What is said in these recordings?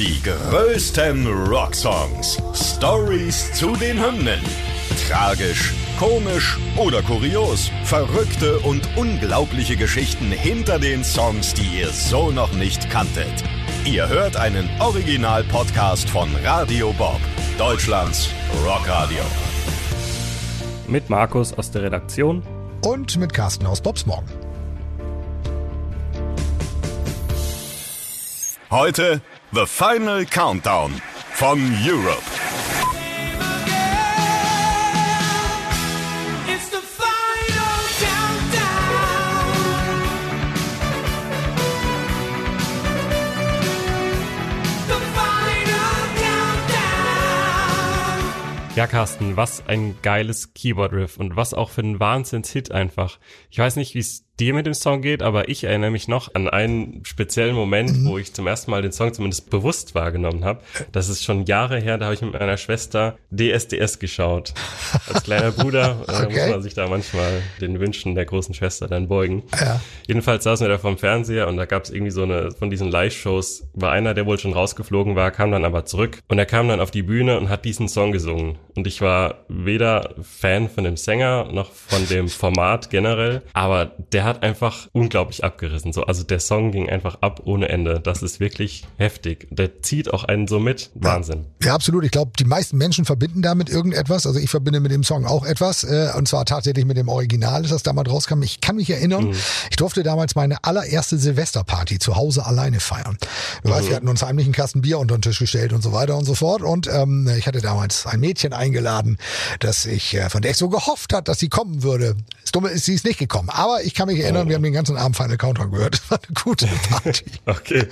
Die größten Rocksongs. Stories zu den Hymnen. Tragisch, komisch oder kurios. Verrückte und unglaubliche Geschichten hinter den Songs, die ihr so noch nicht kanntet. Ihr hört einen Original-Podcast von Radio Bob, Deutschlands Rockradio. Mit Markus aus der Redaktion und mit Carsten aus Bobs Morgen. Heute The Final Countdown von Europe. Ja, Carsten, was ein geiles Keyboard-Riff und was auch für ein Wahnsinns-Hit einfach. Ich weiß nicht, wie es dir mit dem Song geht, aber ich erinnere mich noch an einen speziellen Moment, mhm. wo ich zum ersten Mal den Song zumindest bewusst wahrgenommen habe. Das ist schon Jahre her, da habe ich mit meiner Schwester DSDS geschaut. Als kleiner Bruder äh, okay. muss man sich da manchmal den Wünschen der großen Schwester dann beugen. Ja. Jedenfalls saßen wir da vorm Fernseher und da gab es irgendwie so eine von diesen Live-Shows, war einer, der wohl schon rausgeflogen war, kam dann aber zurück und er kam dann auf die Bühne und hat diesen Song gesungen. Und ich war weder Fan von dem Sänger noch von dem Format generell, aber der hat hat einfach unglaublich abgerissen. So, also der Song ging einfach ab ohne Ende. Das ist wirklich heftig. Der zieht auch einen so mit. Wahnsinn. Ja, ja absolut. Ich glaube, die meisten Menschen verbinden damit irgendetwas. Also ich verbinde mit dem Song auch etwas. Äh, und zwar tatsächlich mit dem Original, das damals rauskam. Ich kann mich erinnern, mhm. ich durfte damals meine allererste Silvesterparty zu Hause alleine feiern. Du mhm. weißt, wir hatten uns heimlich einen Kasten Bier unter den Tisch gestellt und so weiter und so fort. Und ähm, ich hatte damals ein Mädchen eingeladen, dass ich, äh, von der ich so gehofft hat, dass sie kommen würde. Das Dumme ist, sie ist nicht gekommen. Aber ich kann mich erinnern, oh. wir haben den ganzen Abend Final Countdown gehört. Das war eine gute Party. okay.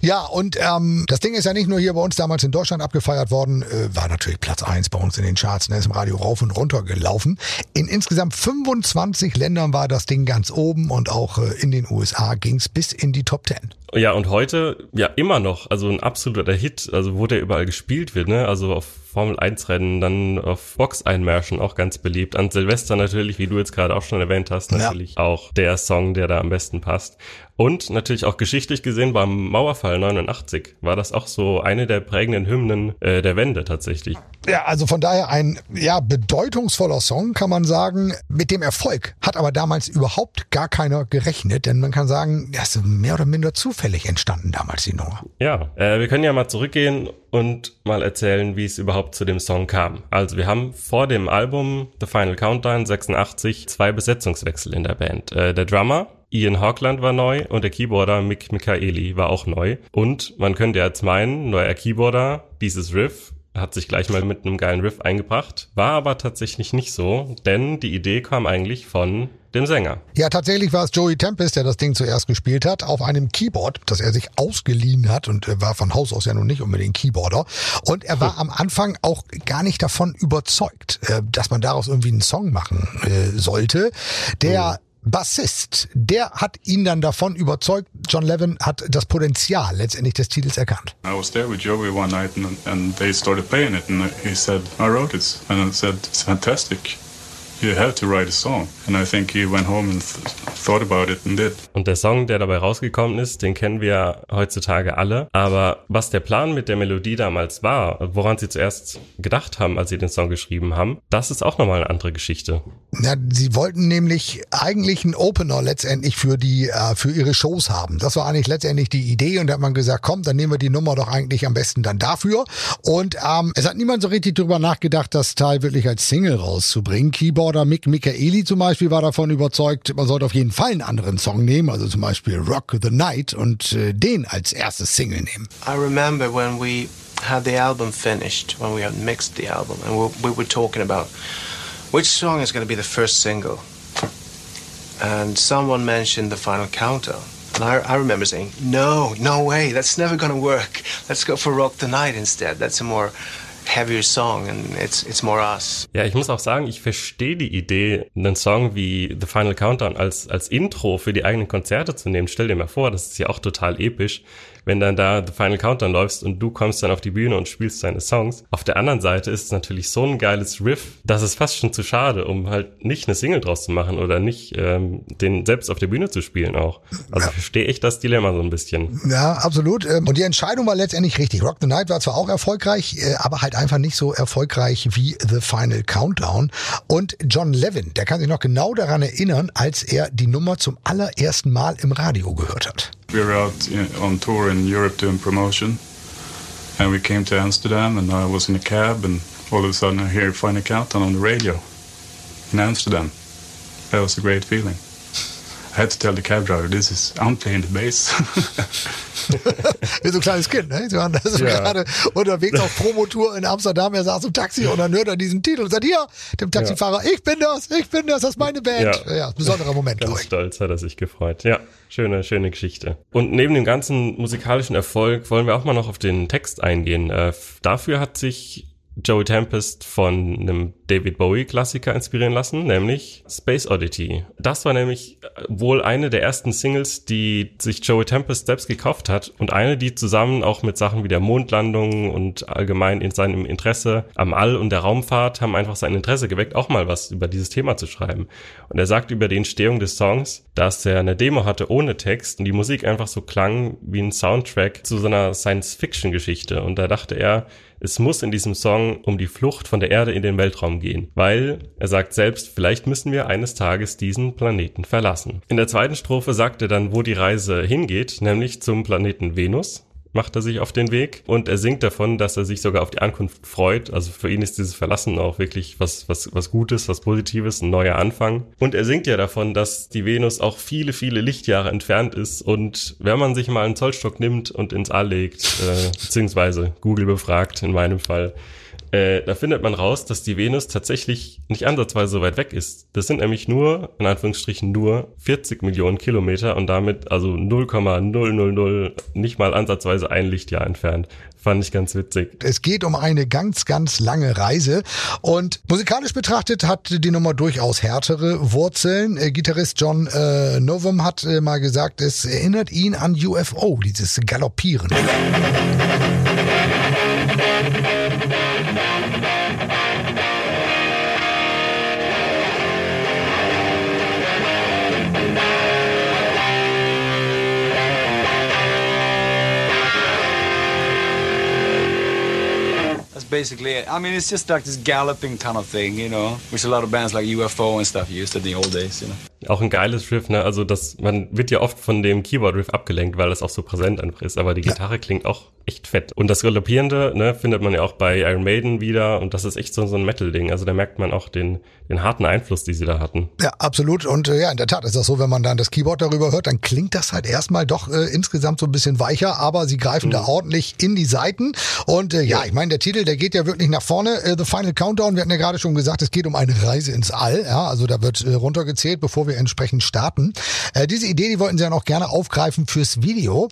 Ja, und ähm, das Ding ist ja nicht nur hier bei uns damals in Deutschland abgefeiert worden, äh, war natürlich Platz eins bei uns in den Charts, ne, ist im Radio rauf und runter gelaufen. In insgesamt 25 Ländern war das Ding ganz oben und auch äh, in den USA ging es bis in die Top 10. Ja, und heute ja immer noch, also ein absoluter Hit, also wo der überall gespielt wird, ne? Also auf Formel 1 Rennen, dann auf Box-Einmärschen auch ganz beliebt. An Silvester natürlich, wie du jetzt gerade auch schon erwähnt hast, natürlich ja. auch der Song, der da am besten passt. Und natürlich auch geschichtlich gesehen beim Mauerfall 89 war das auch so eine der prägenden Hymnen äh, der Wende tatsächlich. Ja, also von daher ein ja bedeutungsvoller Song kann man sagen. Mit dem Erfolg hat aber damals überhaupt gar keiner gerechnet, denn man kann sagen, das ist mehr oder minder zufällig entstanden damals die Nummer. Ja, äh, wir können ja mal zurückgehen und mal erzählen, wie es überhaupt zu dem Song kam. Also wir haben vor dem Album The Final Countdown 86 zwei Besetzungswechsel in der Band. Äh, der Drummer Ian Hawkland war neu und der Keyboarder Mick Michaeli war auch neu. Und man könnte jetzt meinen, neuer Keyboarder, dieses Riff hat sich gleich mal mit einem geilen Riff eingebracht, war aber tatsächlich nicht so, denn die Idee kam eigentlich von dem Sänger. Ja, tatsächlich war es Joey Tempest, der das Ding zuerst gespielt hat, auf einem Keyboard, das er sich ausgeliehen hat und er war von Haus aus ja nun nicht unbedingt Keyboarder. Und er war am Anfang auch gar nicht davon überzeugt, äh, dass man daraus irgendwie einen Song machen äh, sollte. Der mhm Bassist, der hat ihn dann davon überzeugt, John Levin hat das Potenzial letztendlich des Titels erkannt. I was there with Joey one night and, and they started playing it and he said, I wrote it. And I said, it's fantastic you have to write a song. And I think he went home and th thought about it and did. Und der Song, der dabei rausgekommen ist, den kennen wir heutzutage alle. Aber was der Plan mit der Melodie damals war, woran sie zuerst gedacht haben, als sie den Song geschrieben haben, das ist auch nochmal eine andere Geschichte. Ja, sie wollten nämlich eigentlich einen Opener letztendlich für die, äh, für ihre Shows haben. Das war eigentlich letztendlich die Idee und da hat man gesagt, komm, dann nehmen wir die Nummer doch eigentlich am besten dann dafür. Und ähm, es hat niemand so richtig drüber nachgedacht, das Teil wirklich als Single rauszubringen. Keyboard Keyboarder Mick Michaeli zum Beispiel war davon überzeugt, man sollte auf jeden Fall einen anderen Song nehmen, also zum Beispiel Rock the Night und äh, den als erstes Single nehmen. I remember when we had the album finished, when we had mixed the album, and we, we were talking about which song is going to be the first single. And someone mentioned the final countdown. And I, I remember saying, no, no way, that's never going to work. Let's go for Rock the Night instead. That's a more heavier song and it's, it's more us. Ja, ich muss auch sagen, ich verstehe die Idee, einen Song wie The Final Countdown als, als Intro für die eigenen Konzerte zu nehmen. Stell dir mal vor, das ist ja auch total episch. wenn dann da The Final Countdown läufst und du kommst dann auf die Bühne und spielst deine Songs. Auf der anderen Seite ist es natürlich so ein geiles Riff, dass es fast schon zu schade, um halt nicht eine Single draus zu machen oder nicht ähm, den selbst auf der Bühne zu spielen auch. Also ja. verstehe ich das Dilemma so ein bisschen. Ja, absolut. Ähm, und die Entscheidung war letztendlich richtig. Rock the Night war zwar auch erfolgreich, äh, aber halt einfach nicht so erfolgreich wie The Final Countdown. Und John Levin, der kann sich noch genau daran erinnern, als er die Nummer zum allerersten Mal im Radio gehört hat. We were out on tour in Europe doing promotion and we came to Amsterdam and I was in a cab and all of a sudden I hear Final Countdown on the radio in Amsterdam. That was a great feeling. I had to tell the cab driver, this is, I'm playing the bass. Wie so ein kleines Kind, ne? Sie waren so ja. gerade unterwegs auf Promotour in Amsterdam, er saß im Taxi und dann hört er diesen Titel und sagt, hier, dem Taxifahrer, ja. ich bin das, ich bin das, das ist meine Band. Ja, ja besonderer Moment, Ganz stolz hat er sich gefreut, ja. Schöne, schöne Geschichte. Und neben dem ganzen musikalischen Erfolg wollen wir auch mal noch auf den Text eingehen. Äh, dafür hat sich Joey Tempest von einem David Bowie-Klassiker inspirieren lassen, nämlich Space Oddity. Das war nämlich wohl eine der ersten Singles, die sich Joey Tempest selbst gekauft hat und eine, die zusammen auch mit Sachen wie der Mondlandung und allgemein in seinem Interesse am All und der Raumfahrt haben einfach sein Interesse geweckt, auch mal was über dieses Thema zu schreiben. Und er sagt über die Entstehung des Songs, dass er eine Demo hatte ohne Text und die Musik einfach so klang wie ein Soundtrack zu so einer Science-Fiction-Geschichte. Und da dachte er, es muss in diesem Song um die Flucht von der Erde in den Weltraum gehen, weil er sagt selbst, vielleicht müssen wir eines Tages diesen Planeten verlassen. In der zweiten Strophe sagt er dann, wo die Reise hingeht, nämlich zum Planeten Venus macht er sich auf den Weg und er singt davon, dass er sich sogar auf die Ankunft freut. Also für ihn ist dieses Verlassen auch wirklich was, was, was Gutes, was Positives, ein neuer Anfang. Und er singt ja davon, dass die Venus auch viele, viele Lichtjahre entfernt ist und wenn man sich mal einen Zollstock nimmt und ins All legt, äh, beziehungsweise Google befragt in meinem Fall, äh, da findet man raus, dass die Venus tatsächlich nicht ansatzweise so weit weg ist. Das sind nämlich nur, in Anführungsstrichen, nur 40 Millionen Kilometer und damit also 0,000 nicht mal ansatzweise ein Lichtjahr entfernt. Fand ich ganz witzig. Es geht um eine ganz, ganz lange Reise und musikalisch betrachtet hat die Nummer durchaus härtere Wurzeln. Äh, Gitarrist John äh, Novum hat äh, mal gesagt, es erinnert ihn an UFO, dieses Galoppieren. Basically it. I mean, it's just like this galloping kind of thing, you know, which a lot of bands like UFO and stuff used in the old days, you know. Auch ein geiles Riff, ne? Also das, man wird ja oft von dem Keyboard-Riff abgelenkt, weil das auch so präsent einfach ist, aber die Gitarre ja. klingt auch echt fett. Und das Galoppierende, ne, findet man ja auch bei Iron Maiden wieder und das ist echt so, so ein Metal-Ding. Also da merkt man auch den, den harten Einfluss, die sie da hatten. Ja, absolut. Und äh, ja, in der Tat ist das so, wenn man dann das Keyboard darüber hört, dann klingt das halt erstmal doch äh, insgesamt so ein bisschen weicher, aber sie greifen mhm. da ordentlich in die Seiten. Und äh, ja, ich meine, der Titel, der geht ja wirklich nach vorne. Äh, The Final Countdown, wir hatten ja gerade schon gesagt, es geht um eine Reise ins All. Ja, also da wird äh, runtergezählt, bevor wir entsprechend starten. Äh, diese Idee, die wollten sie ja noch gerne aufgreifen fürs Video,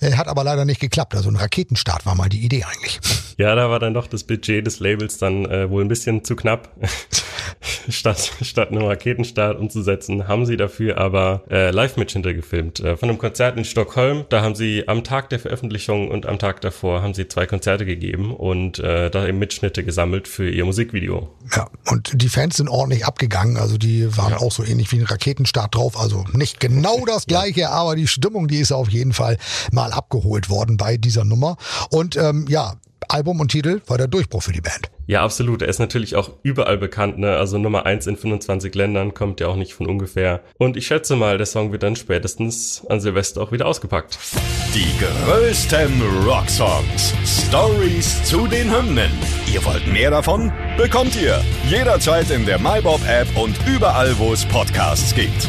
äh, hat aber leider nicht geklappt. Also ein Raketenstart war mal die Idee eigentlich. Ja, da war dann doch das Budget des Labels dann äh, wohl ein bisschen zu knapp. statt, statt einen Raketenstart umzusetzen, haben sie dafür aber äh, Live-Mitschnitte gefilmt. Äh, von einem Konzert in Stockholm, da haben sie am Tag der Veröffentlichung und am Tag davor haben sie zwei Konzerte gegeben und äh, da eben Mitschnitte gesammelt für ihr Musikvideo. Ja, und die Fans sind ordentlich abgegangen, also die waren ja. auch so ähnlich wie ein Raketenstart drauf, also nicht genau das gleiche, aber die Stimmung, die ist auf jeden Fall mal abgeholt worden bei dieser Nummer. Und ähm, ja, Album und Titel war der Durchbruch für die Band. Ja, absolut. Er ist natürlich auch überall bekannt, ne? Also Nummer eins in 25 Ländern kommt ja auch nicht von ungefähr. Und ich schätze mal, der Song wird dann spätestens an Silvester auch wieder ausgepackt. Die größten Rocksongs. Stories zu den Hymnen. Ihr wollt mehr davon? Bekommt ihr jederzeit in der MyBob App und überall, wo es Podcasts gibt.